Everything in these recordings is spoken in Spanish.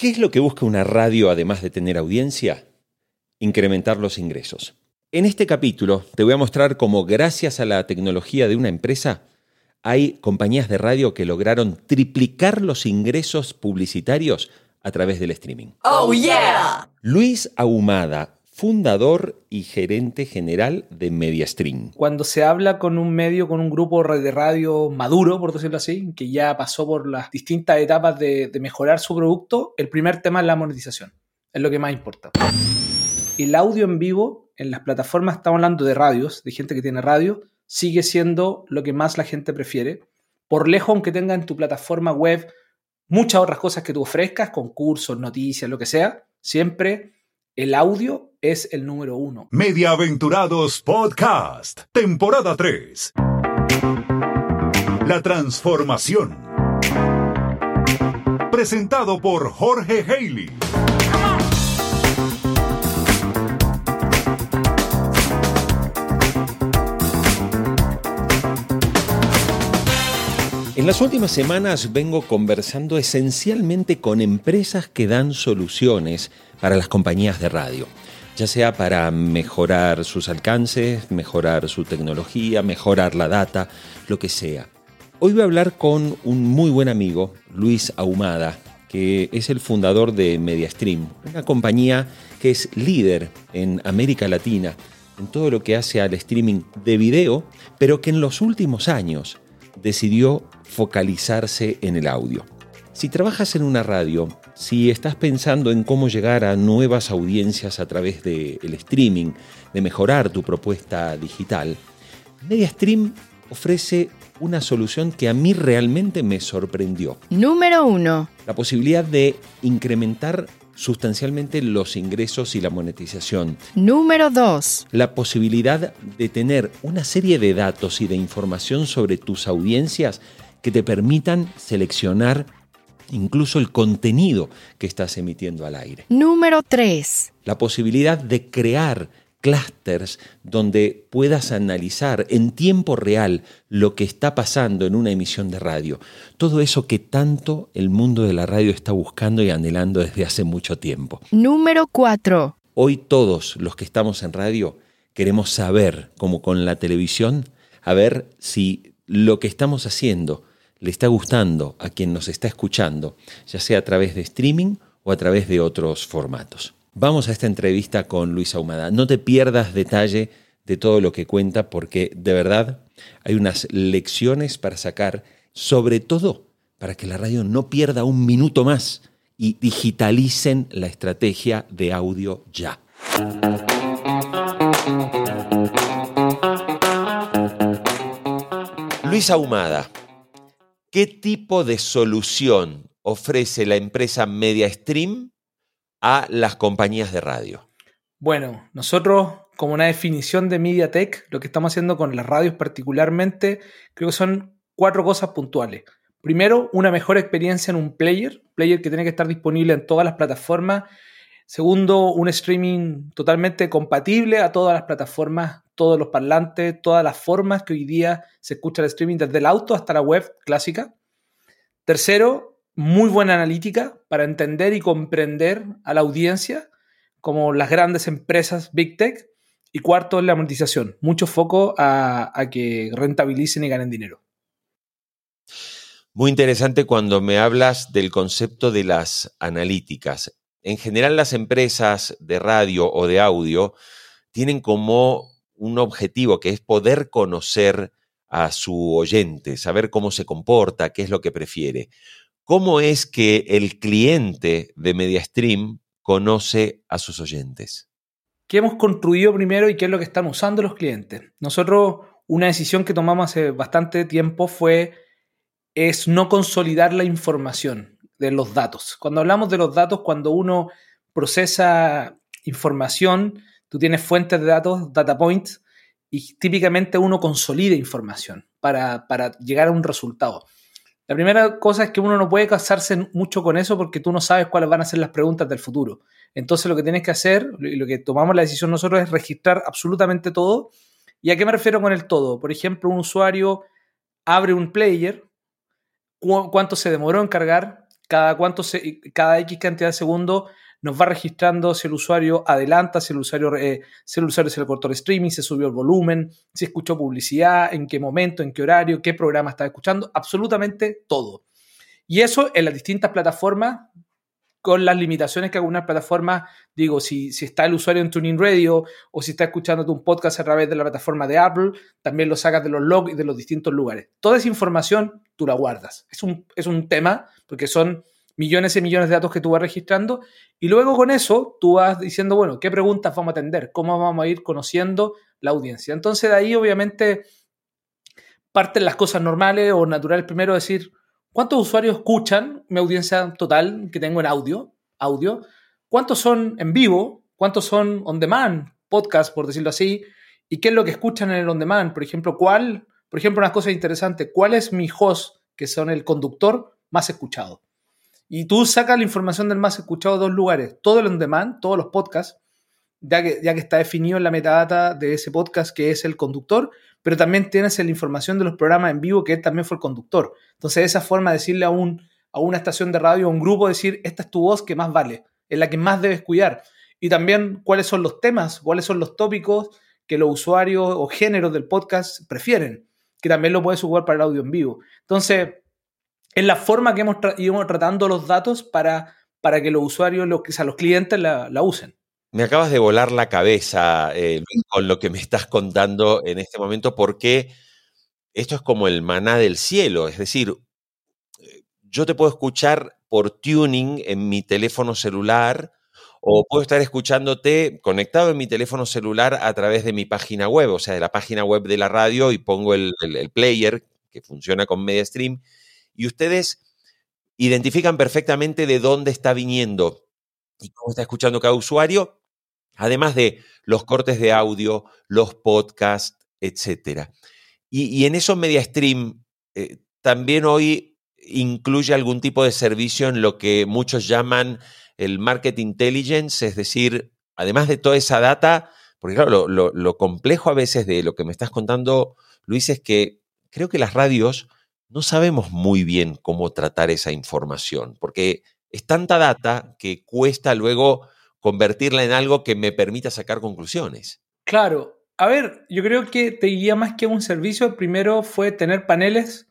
¿Qué es lo que busca una radio además de tener audiencia? Incrementar los ingresos. En este capítulo te voy a mostrar cómo gracias a la tecnología de una empresa hay compañías de radio que lograron triplicar los ingresos publicitarios a través del streaming. ¡Oh, yeah! Luis Ahumada, fundador y gerente general de MediaStream. Cuando se habla con un medio, con un grupo de radio maduro, por decirlo así, que ya pasó por las distintas etapas de, mejorar su producto, el primer tema es la monetización. Es lo que más importa. El audio en vivo en las plataformas, estamos hablando de radios, de gente que tiene radio, sigue siendo lo que más la gente prefiere. Por lejos, aunque tenga en tu plataforma web muchas otras cosas que tú ofrezcas, concursos, noticias, lo que sea, siempre el audio es el número uno. Mediaventurados Podcast, temporada 3. La transformación. Presentado por Jorge Haley. En las últimas semanas vengo conversando esencialmente con empresas que dan soluciones para las compañías de radio, ya sea para mejorar sus alcances, mejorar su tecnología, mejorar la data, lo que sea. Hoy voy a hablar con un muy buen amigo, Luis Ahumada, que es el fundador de MediaStream, una compañía que es líder en América Latina en todo lo que hace al streaming de video, pero que en los últimos años decidió focalizarse en el audio. Si trabajas en una radio, si estás pensando en cómo llegar a nuevas audiencias a través del streaming, de mejorar tu propuesta digital, MediaStream ofrece una solución que a mí realmente me sorprendió. Número uno. La posibilidad de incrementar sustancialmente los ingresos y la monetización. Número 2. La posibilidad de tener una serie de datos y de información sobre tus audiencias que te permitan seleccionar incluso el contenido que estás emitiendo al aire. Número 3. La posibilidad de crear clusters donde puedas analizar en tiempo real lo que está pasando en una emisión de radio. Todo eso que tanto el mundo de la radio está buscando y anhelando desde hace mucho tiempo. Número 4. Hoy todos los que estamos en radio queremos saber, como con la televisión, a ver si lo que estamos haciendo le está gustando a quien nos está escuchando, ya sea a través de streaming o a través de otros formatos. Vamos a esta entrevista con Luis Ahumada. No te pierdas detalle de todo lo que cuenta porque de verdad hay unas lecciones para sacar, sobre todo para que la radio no pierda un minuto más y digitalicen la estrategia de audio ya. Luis Ahumada, ¿qué tipo de solución ofrece la empresa MediaStream a las compañías de radio? Bueno, nosotros como una definición de MediaTek, lo que estamos haciendo con las radios particularmente, creo que son cuatro cosas puntuales. Primero, una mejor experiencia en un player, player que tiene que estar disponible en todas las plataformas. Segundo, un streaming totalmente compatible a todas las plataformas, todos los parlantes, todas las formas que hoy día se escucha el streaming, desde el auto hasta la web clásica. Tercero, muy buena analítica para entender y comprender a la audiencia, como las grandes empresas Big Tech. Y cuarto, la monetización. Mucho foco a, a que rentabilicen y ganen dinero. Muy interesante cuando me hablas del concepto de las analíticas. En general las empresas de radio o de audio tienen como un objetivo que es poder conocer a su oyente, saber cómo se comporta, qué es lo que prefiere. ¿Cómo es que el cliente de MediaStream conoce a sus oyentes? ¿Qué hemos construido primero y qué es lo que están usando los clientes? Nosotros, una decisión que tomamos hace bastante tiempo fue es no consolidar la información de los datos. Cuando hablamos de los datos, cuando uno procesa información, tú tienes fuentes de datos, data points, y típicamente uno consolida información para, para llegar a un resultado. La primera cosa es que uno no puede casarse mucho con eso porque tú no sabes cuáles van a ser las preguntas del futuro. Entonces lo que tienes que hacer, y lo que tomamos la decisión nosotros es registrar absolutamente todo. ¿Y a qué me refiero con el todo? Por ejemplo, un usuario abre un player, cuánto se demoró en cargar, cada, cuánto cada X cantidad de segundos nos va registrando si el usuario adelanta, si el usuario, eh, si el usuario se le el streaming, si subió el volumen, si escuchó publicidad, en qué momento, en qué horario, qué programa está escuchando, absolutamente todo. Y eso en las distintas plataformas, con las limitaciones que algunas plataformas, digo, si, si está el usuario en Tuning Radio o si está escuchando un podcast a través de la plataforma de Apple, también lo sacas de los logs y de los distintos lugares. Toda esa información tú la guardas. Es un, es un tema, porque son millones y millones de datos que tú vas registrando, y luego con eso tú vas diciendo, bueno, ¿qué preguntas vamos a atender? ¿Cómo vamos a ir conociendo la audiencia? Entonces de ahí obviamente parten las cosas normales o naturales. Primero decir, ¿cuántos usuarios escuchan mi audiencia total que tengo en audio? audio? ¿Cuántos son en vivo? ¿Cuántos son on demand? Podcast, por decirlo así. ¿Y qué es lo que escuchan en el on demand? Por ejemplo, ¿cuál? Por ejemplo, una cosa interesante, ¿cuál es mi host, que son el conductor, más escuchado? Y tú sacas la información del más escuchado de dos lugares, todo el on demand, todos los podcasts, ya que, ya que está definido en la metadata de ese podcast que es el conductor, pero también tienes la información de los programas en vivo que él también fue el conductor. Entonces, esa forma de decirle a, un, a una estación de radio, a un grupo, decir, esta es tu voz que más vale, es la que más debes cuidar. Y también cuáles son los temas, cuáles son los tópicos que los usuarios o géneros del podcast prefieren, que también lo puedes ocupar para el audio en vivo. Entonces, es la forma que hemos íbamos tratando los datos para, para que los usuarios, los, o sea, los clientes la, la usen. Me acabas de volar la cabeza eh, con lo que me estás contando en este momento, porque esto es como el maná del cielo. Es decir, eh, yo te puedo escuchar por tuning en mi teléfono celular o puedo estar escuchándote conectado en mi teléfono celular a través de mi página web, o sea, de la página web de la radio y pongo el, el, el player que funciona con MediaStream y ustedes identifican perfectamente de dónde está viniendo y cómo está escuchando cada usuario, además de los cortes de audio, los podcasts, etc. Y, en eso MediaStream eh, también hoy incluye algún tipo de servicio en lo que muchos llaman el market intelligence, es decir, además de toda esa data, porque claro, lo complejo a veces de lo que me estás contando, Luis, es que creo que las radios no sabemos muy bien cómo tratar esa información, porque es tanta data que cuesta luego convertirla en algo que me permita sacar conclusiones. Claro. A ver, yo creo que te diría más que un servicio, primero fue tener paneles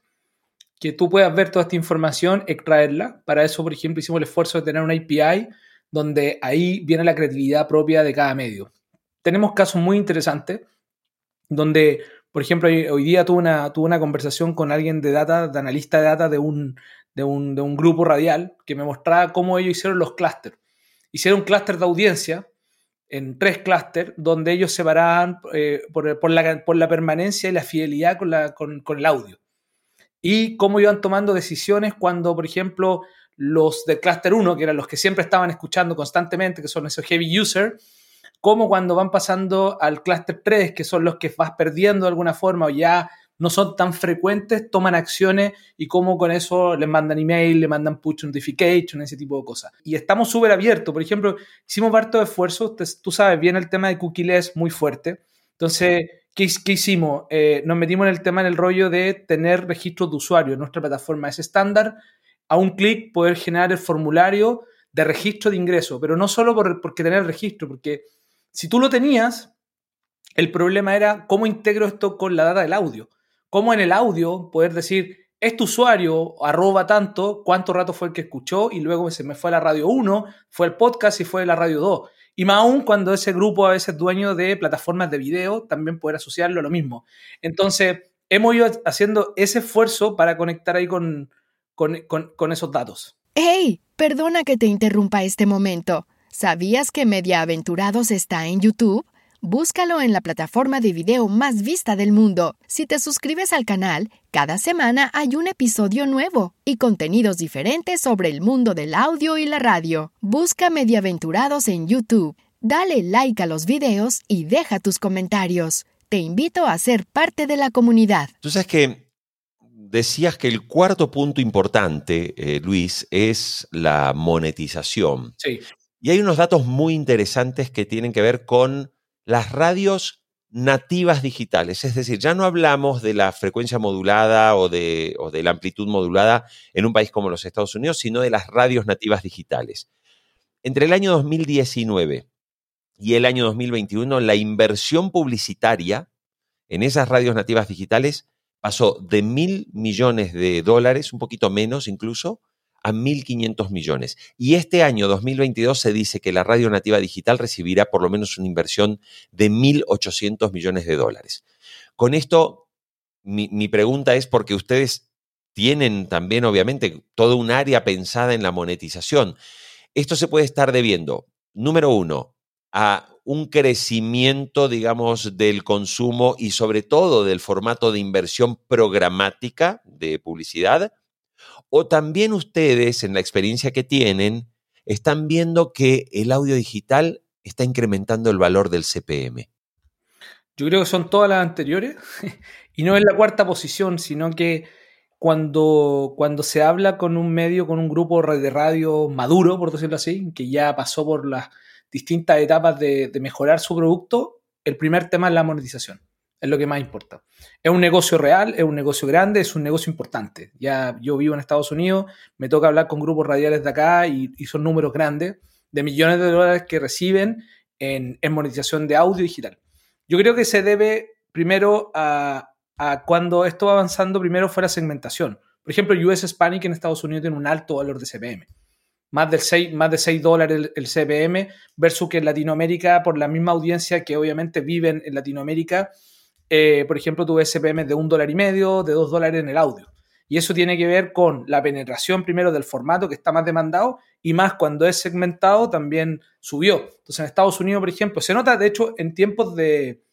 que tú puedas ver toda esta información, extraerla. Para eso, por ejemplo, hicimos el esfuerzo de tener una API donde ahí viene la creatividad propia de cada medio. Tenemos casos muy interesantes donde por ejemplo, hoy día tuve una, tuve una conversación con alguien de data, analista de data de un, de un, de un grupo radial que me mostraba cómo ellos hicieron los clústeres. Hicieron un clúster de audiencia en tres clústeres donde ellos separaban eh, por, por, la, por la permanencia y la fidelidad con, la, con, con el audio. Y cómo iban tomando decisiones cuando, por ejemplo, los de clúster 1, que eran los que siempre estaban escuchando constantemente, que son esos heavy users, como cuando van pasando al clúster 3, que son los que vas perdiendo de alguna forma o ya no son tan frecuentes, toman acciones y cómo con eso les mandan email, le mandan push notification, ese tipo de cosas. Y estamos súper abiertos. Por ejemplo, hicimos harto esfuerzo, tú sabes bien el tema de cookies muy fuerte. Entonces, ¿qué, qué hicimos? Eh, nos metimos en el tema, en el rollo de tener registros de usuario. Nuestra plataforma es estándar. A un clic poder generar el formulario de registro de ingreso, pero no solo por, porque tener registro, porque si tú lo tenías, el problema era cómo integro esto con la data del audio. Cómo en el audio poder decir, este usuario arroba tanto, cuánto rato fue el que escuchó y luego se me fue a la radio 1, fue el podcast y fue a la radio 2. Y más aún cuando ese grupo a veces es dueño de plataformas de video, también poder asociarlo a lo mismo. Entonces, hemos ido haciendo ese esfuerzo para conectar ahí con, con, con, con esos datos. ¡Hey! Perdona que te interrumpa este momento. ¿Sabías que Mediaaventurados está en YouTube? Búscalo en la plataforma de video más vista del mundo. Si te suscribes al canal, cada semana hay un episodio nuevo y contenidos diferentes sobre el mundo del audio y la radio. Busca Mediaventurados en YouTube. Dale like a los videos y deja tus comentarios. Te invito a ser parte de la comunidad. Tú sabes que decías que el cuarto punto importante, eh, Luis, es la monetización. Sí. Y hay unos datos muy interesantes que tienen que ver con las radios nativas digitales, es decir, ya no hablamos de la frecuencia modulada o de, la amplitud modulada en un país como los Estados Unidos, sino de las radios nativas digitales. Entre el año 2019 y el año 2021, la inversión publicitaria en esas radios nativas digitales pasó de mil millones de dólares, un poquito menos incluso, a 1.500 millones. Y este año 2022 se dice que la radio nativa digital recibirá por lo menos una inversión de 1.800 millones de dólares. Con esto, mi, mi pregunta es porque ustedes tienen también, obviamente, todo un área pensada en la monetización. Esto se puede estar debiendo, número uno, a un crecimiento, digamos, del consumo y sobre todo del formato de inversión programática de publicidad, o también ustedes, en la experiencia que tienen, están viendo que el audio digital está incrementando el valor del CPM. Yo creo que son todas las anteriores y no es la cuarta posición, sino que cuando, cuando se habla con un medio, con un grupo de radio maduro, por decirlo así, que ya pasó por las distintas etapas de, de mejorar su producto, el primer tema es la monetización es lo que más importa. Es un negocio real, es un negocio grande, es un negocio importante. Ya yo vivo en Estados Unidos, me toca hablar con grupos radiales de acá y, son números grandes de millones de dólares que reciben en, monetización de audio digital. Yo creo que se debe primero a, cuando esto va avanzando, primero fue la segmentación. Por ejemplo, US Hispanic en Estados Unidos tiene un alto valor de CPM. Más, del 6, más de 6 dólares el, CPM versus que en Latinoamérica, por la misma audiencia que obviamente viven en Latinoamérica, eh, por ejemplo, tuve SPM de un dólar y medio, de dos dólares en el audio. Y eso tiene que ver con la penetración primero del formato que está más demandado y más cuando es segmentado también subió. Entonces en Estados Unidos, por ejemplo, se nota de hecho en tiempos de,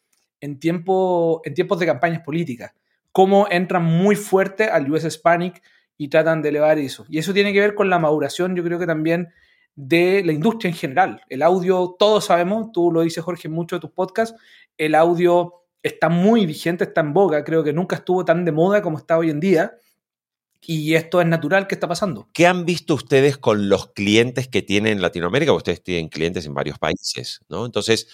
en tiempo, en tiempos de campañas políticas, cómo entran muy fuerte al US Hispanic y tratan de elevar eso. Y eso tiene que ver con la maduración, yo creo que también de la industria en general. El audio, todos sabemos, tú lo dices Jorge en muchos de tus podcasts, el audio está muy vigente, está en boga, creo que nunca estuvo tan de moda como está hoy en día. Y esto es natural que está pasando. ¿Qué han visto ustedes con los clientes que tienen en Latinoamérica? Ustedes tienen clientes en varios países, ¿no? Entonces,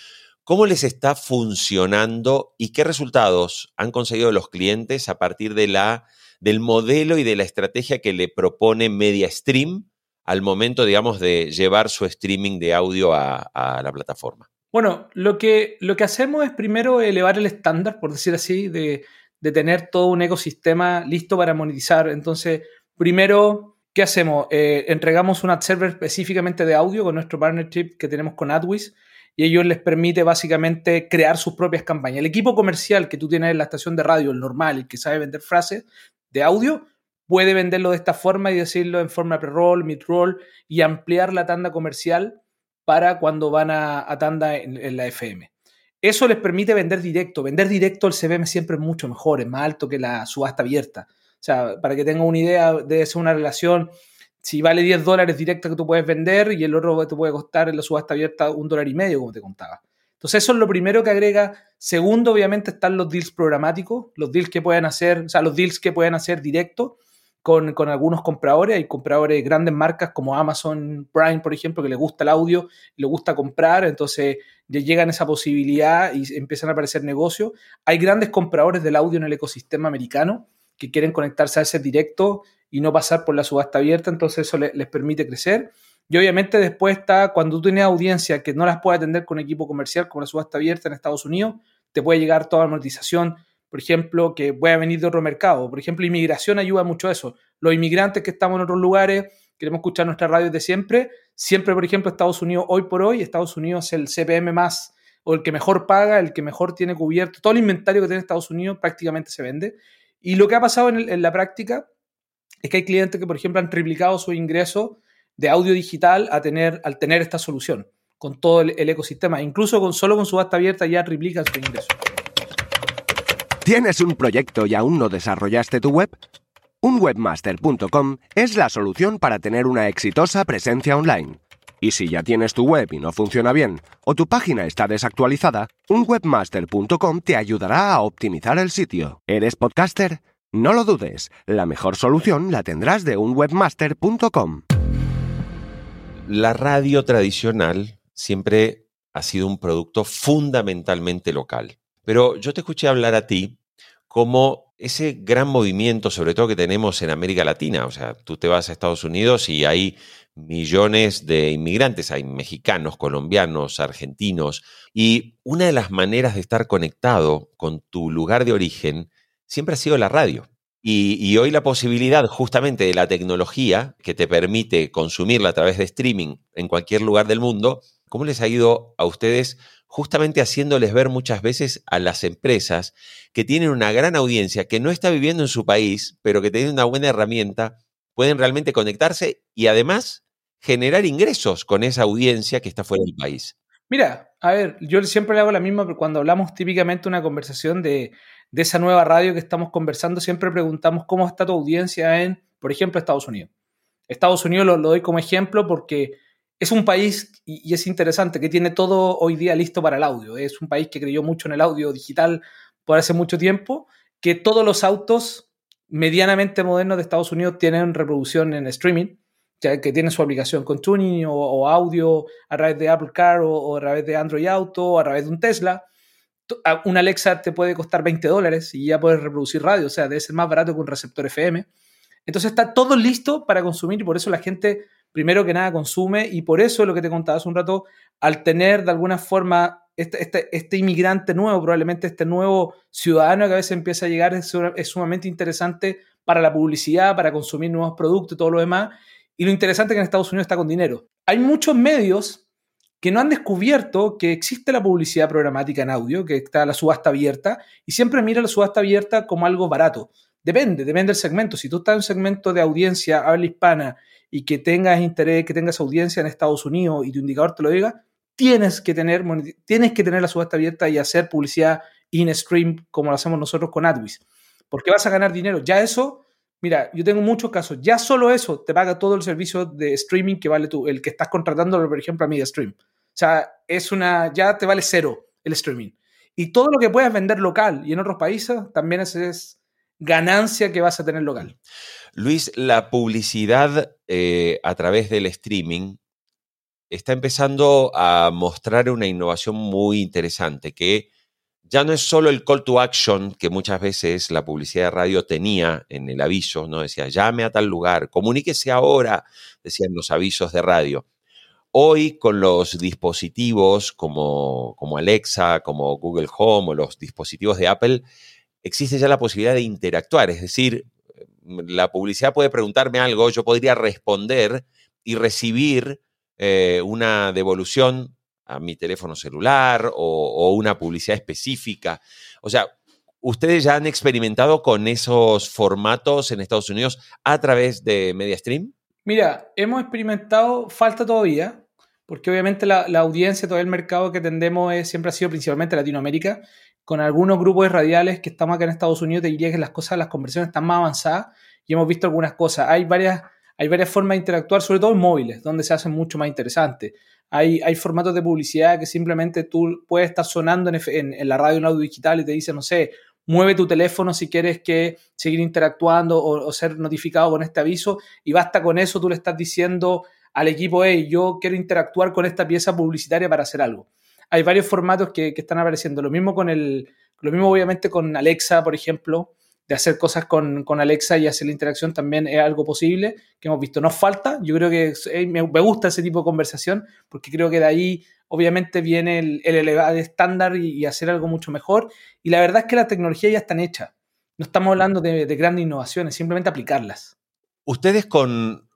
¿cómo les está funcionando y qué resultados han conseguido los clientes a partir de la, del modelo y de la estrategia que le propone MediaStream al momento, digamos, de llevar su streaming de audio a la plataforma? Bueno, lo que, lo que hacemos es primero elevar el estándar, por decir así, de, tener todo un ecosistema listo para monetizar. Entonces, primero, ¿qué hacemos? Eh, entregamos un ad server específicamente de audio con nuestro partnership que tenemos con AdWiz y ellos les permite básicamente crear sus propias campañas. El equipo comercial que tú tienes en la estación de radio, el normal, el que sabe vender frases de audio, puede venderlo de esta forma y decirlo en forma pre-roll, mid-roll y ampliar la tanda comercial para cuando van a, tanda en, la FM. Eso les permite vender directo. Vender directo el CBM siempre es mucho mejor, es más alto que la subasta abierta. O sea, para que tengan una idea, debe ser una relación, si vale 10 dólares directa que tú puedes vender y el otro te puede costar en la subasta abierta un dólar y medio, como te contaba. Entonces eso es lo primero que agrega. Segundo, obviamente, están los deals programáticos, los deals que pueden hacer, o sea, los deals que pueden hacer directo con, algunos compradores. Hay compradores, grandes marcas como Amazon Prime, por ejemplo, que les gusta el audio, les gusta comprar, entonces llegan esa posibilidad y empiezan a aparecer negocios. Hay grandes compradores del audio en el ecosistema americano que quieren conectarse a ese directo y no pasar por la subasta abierta, entonces eso les, permite crecer. Y obviamente después está cuando tú tienes audiencia que no las puede atender con equipo comercial como la subasta abierta en Estados Unidos, te puede llegar toda la monetización por ejemplo, que voy a venir de otro mercado. Por ejemplo, inmigración ayuda mucho a eso. Los inmigrantes que estamos en otros lugares, queremos escuchar nuestra radio de siempre. Siempre, por ejemplo, Estados Unidos, hoy por hoy, Estados Unidos es el CPM más, o el que mejor paga, el que mejor tiene cubierto. Todo el inventario que tiene Estados Unidos prácticamente se vende. Y lo que ha pasado en, la práctica es que hay clientes que, por ejemplo, han triplicado su ingreso de audio digital al tener esta solución con todo el, el ecosistema. Incluso con, solo con subasta abierta ya triplican su ingreso. ¿Tienes un proyecto y aún no desarrollaste tu web? Un webmaster.com es la solución para tener una exitosa presencia online. Y si ya tienes tu web y no funciona bien, o tu página está desactualizada, un webmaster.com te ayudará a optimizar el sitio. ¿Eres podcaster? No lo dudes, la mejor solución la tendrás de unwebmaster.com. La radio tradicional siempre ha sido un producto fundamentalmente local Pero yo te escuché hablar a ti como ese gran movimiento, sobre todo que tenemos en América Latina. O sea, tú te vas a Estados Unidos y hay millones de inmigrantes, hay mexicanos, colombianos, argentinos, y una de las maneras de estar conectado con tu lugar de origen siempre ha sido la radio. Y, hoy la posibilidad justamente de la tecnología que te permite consumirla a través de streaming en cualquier lugar del mundo, ¿cómo les ha ido a ustedes justamente haciéndoles ver muchas veces a las empresas que tienen una gran audiencia, que no está viviendo en su país, pero que tienen una buena herramienta, pueden realmente conectarse y además generar ingresos con esa audiencia que está fuera del país? Mira, a ver, yo siempre le hago la misma, pero cuando hablamos típicamente una conversación de de esa nueva radio que estamos conversando, siempre preguntamos cómo está tu audiencia en, por ejemplo, Estados Unidos. Estados Unidos lo, doy como ejemplo porque es un país, y, es interesante, que tiene todo hoy día listo para el audio. Es un país que creyó mucho en el audio digital por hace mucho tiempo, que todos los autos medianamente modernos de Estados Unidos tienen reproducción en streaming, ya que tienen su aplicación con tuning o, audio a través de Apple Car o, o, a través de Android Auto o a través de un Tesla un Alexa te puede costar 20 dólares y ya puedes reproducir radio, o sea, debe ser más barato que un receptor FM. Entonces está todo listo para consumir y por eso la gente, primero que nada, consume y por eso lo que te contaba hace un rato, al tener de alguna forma este, este, este inmigrante nuevo, probablemente este nuevo ciudadano que a veces empieza a llegar, es, es sumamente interesante para la publicidad, para consumir nuevos productos y todo lo demás. Y lo interesante es que en Estados Unidos está con dinero. Hay muchos medios que no han descubierto que existe la publicidad programática en audio, que está la subasta abierta, y siempre mira la subasta abierta como algo barato. Depende, depende del segmento. Si tú estás en un segmento de audiencia habla hispana y que tengas interés, que tengas audiencia en Estados Unidos y tu indicador te lo diga, tienes que tener, tienes que tener la subasta abierta y hacer publicidad in-stream como lo hacemos nosotros con AdWiz. Porque vas a ganar dinero. Ya eso, mira, yo tengo muchos casos. Ya solo eso te paga todo el servicio de streaming que vale tú, el que estás contratando, por ejemplo, a MediaStream. O sea, es una, ya te vale cero el streaming. Y todo lo que puedas vender local y en otros países también es, ganancia que vas a tener local. Luis, la publicidad eh, a través del streaming está empezando a mostrar una innovación muy interesante que ya no es solo el call to action que muchas veces la publicidad de radio tenía en el aviso, ¿no? Decía, llame a tal lugar, comuníquese ahora, decían los avisos de radio. Hoy con los dispositivos como, como, Alexa, como Google Home o los dispositivos de Apple, existe ya la posibilidad de interactuar. Es decir, la publicidad puede preguntarme algo, yo podría responder y recibir eh, una devolución a mi teléfono celular o, una publicidad específica. O sea, ¿ustedes ya han experimentado con esos formatos en Estados Unidos a través de MediaStream? Mira, hemos experimentado, falta todavía, porque obviamente la, audiencia, todo el mercado que tendemos es, siempre ha sido principalmente Latinoamérica, con algunos grupos radiales que estamos acá en Estados Unidos, te diría que las cosas, las conversiones están más avanzadas y hemos visto algunas cosas. Hay varias, hay varias formas de interactuar, sobre todo en móviles, donde se hacen mucho más interesantes. Hay, hay formatos de publicidad que simplemente tú puedes estar sonando en, en, la radio en audio digital y te dice, no sé, mueve tu teléfono si quieres que seguir interactuando o, o, ser notificado con este aviso y basta con eso, tú le estás diciendo al equipo, hey, yo quiero interactuar con esta pieza publicitaria para hacer algo. Hay varios formatos que, están apareciendo. Lo mismo con el, lo mismo obviamente con Alexa, por ejemplo, de hacer cosas con, Alexa y hacer la interacción también es algo posible que hemos visto. Nos falta, yo creo que me, gusta ese tipo de conversación porque creo que de ahí obviamente viene el, el estándar y, hacer algo mucho mejor. Y la verdad es que la tecnología ya están hecha. No estamos hablando de grandes innovaciones, simplemente aplicarlas. Ustedes con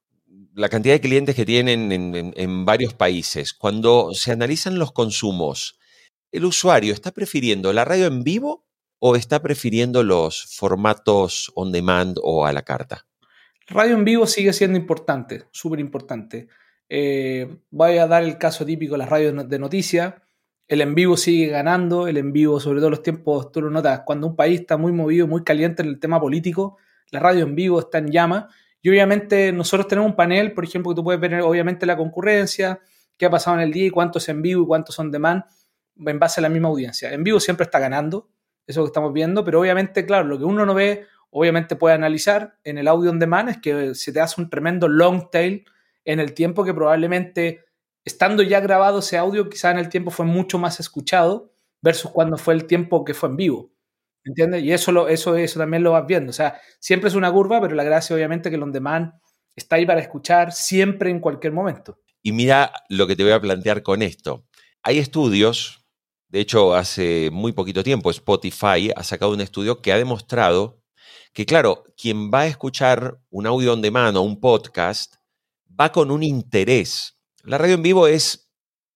la cantidad de clientes que tienen en, varios países, cuando se analizan los consumos, ¿el usuario está prefiriendo la radio en vivo o está prefiriendo los formatos on demand o a la carta? Radio en vivo sigue siendo importante, súper importante. Eh, voy a dar el caso típico de las radios de noticias. El en vivo sigue ganando, el en vivo, sobre todo los tiempos, tú lo notas, cuando un país está muy movido, muy caliente en el tema político, la radio en vivo está en llama y obviamente nosotros tenemos un panel, por ejemplo, que tú puedes ver obviamente la concurrencia, qué ha pasado en el día y cuántos en vivo y cuántos son demand en base a la misma audiencia. En vivo siempre está ganando, eso que estamos viendo, pero obviamente, claro, lo que uno no ve, obviamente puede analizar en el audio on demand es que se te hace un tremendo long tail en el tiempo que probablemente estando ya grabado ese audio, quizá en el tiempo fue mucho más escuchado versus cuando fue el tiempo que fue en vivo. ¿Entiendes? Y eso, lo, eso, eso también lo vas viendo. O sea, siempre es una curva, pero la gracia obviamente que el on demand está ahí para escuchar siempre en cualquier momento. Y mira lo que te voy a plantear con esto. Hay estudios, de hecho hace muy poquito tiempo Spotify ha sacado un estudio que ha demostrado que, claro, quien va a escuchar un audio on demand o un podcast va con un interés. La radio en vivo es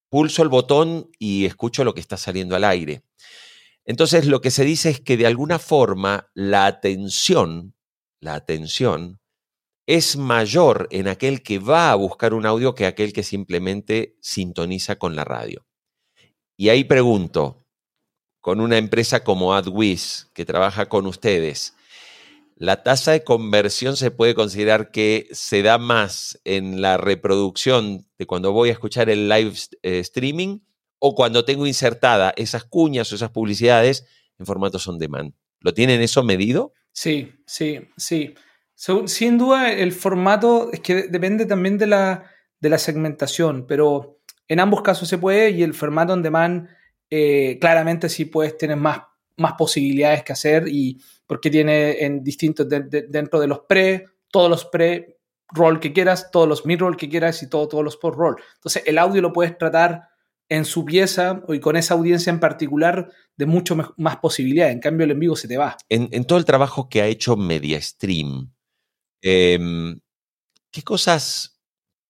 pulso el botón y escucho lo que está saliendo al aire. Entonces, lo que se dice es que de alguna forma la atención, la atención, es mayor en aquel que va a buscar un audio que aquel que simplemente sintoniza con la radio. Y ahí pregunto, con una empresa como AdWiz, que trabaja con ustedes, ¿la tasa de conversión se puede considerar que se da más en la reproducción de cuando voy a escuchar el live eh, streaming o cuando tengo insertada esas cuñas o esas publicidades en formatos on demand. ¿Lo tienen eso medido? Sí, sí, sí. Sin duda, el formato es que depende también de la, de la segmentación, pero en ambos casos se puede y el formato on demand eh, claramente sí puedes tener más, más posibilidades que hacer y porque tiene en distintos dentro de los pre, todos los pre roll que quieras, todos los mid roll que quieras y todo, todos los post roll. Entonces el audio lo puedes tratar en su pieza y con esa audiencia en particular de mucho más posibilidades. En cambio, el en vivo se te va. En, todo el trabajo que ha hecho MediaStream, eh, ¿qué cosas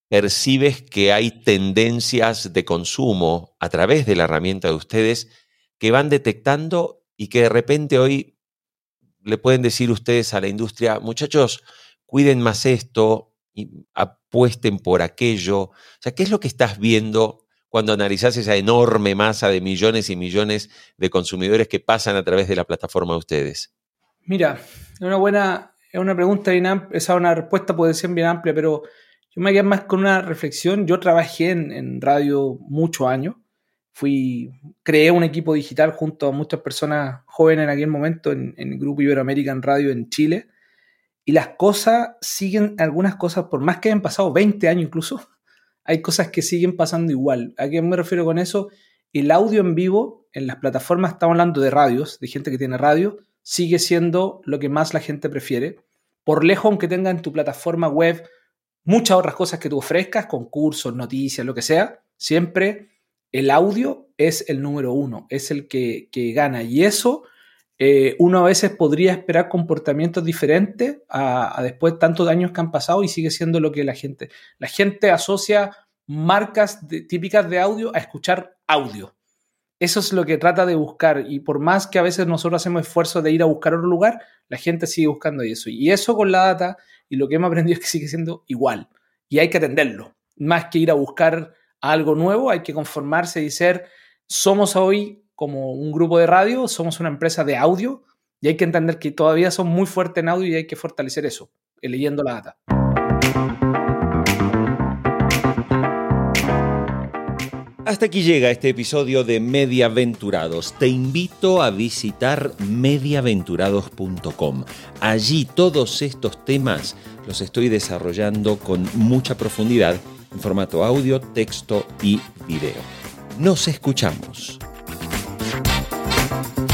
percibes que hay tendencias de consumo a través de la herramienta de ustedes que van detectando y que de repente hoy le pueden decir ustedes a la industria, muchachos, cuiden más esto, y apuesten por aquello? O sea, ¿qué es lo que estás viendo cuando analizás esa enorme masa de millones y millones de consumidores que pasan a través de la plataforma de ustedes? Mira, es una buena, es una pregunta bien amplia, esa es una respuesta puede ser bien amplia, pero yo me quedé más con una reflexión. Yo trabajé en, radio muchos años, fui, creé un equipo digital junto a muchas personas jóvenes en aquel momento en, en el grupo Iberoamerican Radio en Chile. Y las cosas siguen, algunas cosas, por más que hayan pasado 20 años incluso, hay cosas que siguen pasando igual. ¿A qué me refiero con eso? El audio en vivo en las plataformas, estamos hablando de radios, de gente que tiene radio, sigue siendo lo que más la gente prefiere. Por lejos, aunque tenga en tu plataforma web muchas otras cosas que tú ofrezcas, concursos, noticias, lo que sea, siempre el audio es el número uno, es el que, que gana. Y eso eh, uno a veces podría esperar comportamientos diferentes a, después de tantos años que han pasado y sigue siendo lo que la gente. La gente asocia marcas típicas de audio a escuchar audio. Eso es lo que trata de buscar y por más que a veces nosotros hacemos esfuerzo de ir a buscar otro lugar, la gente sigue buscando eso. Y eso con la data y lo que hemos aprendido es que sigue siendo igual y hay que atenderlo. Más que ir a buscar algo nuevo, hay que conformarse y ser, somos hoy como un grupo de radio, somos una empresa de audio y hay que entender que todavía son muy fuertes en audio y hay que fortalecer eso, eh, leyendo la data. Hasta aquí llega este episodio de Mediaventurados. Te invito a visitar mediaventurados.com. Allí todos estos temas los estoy desarrollando con mucha profundidad en formato audio, texto y video. Nos escuchamos. Bye.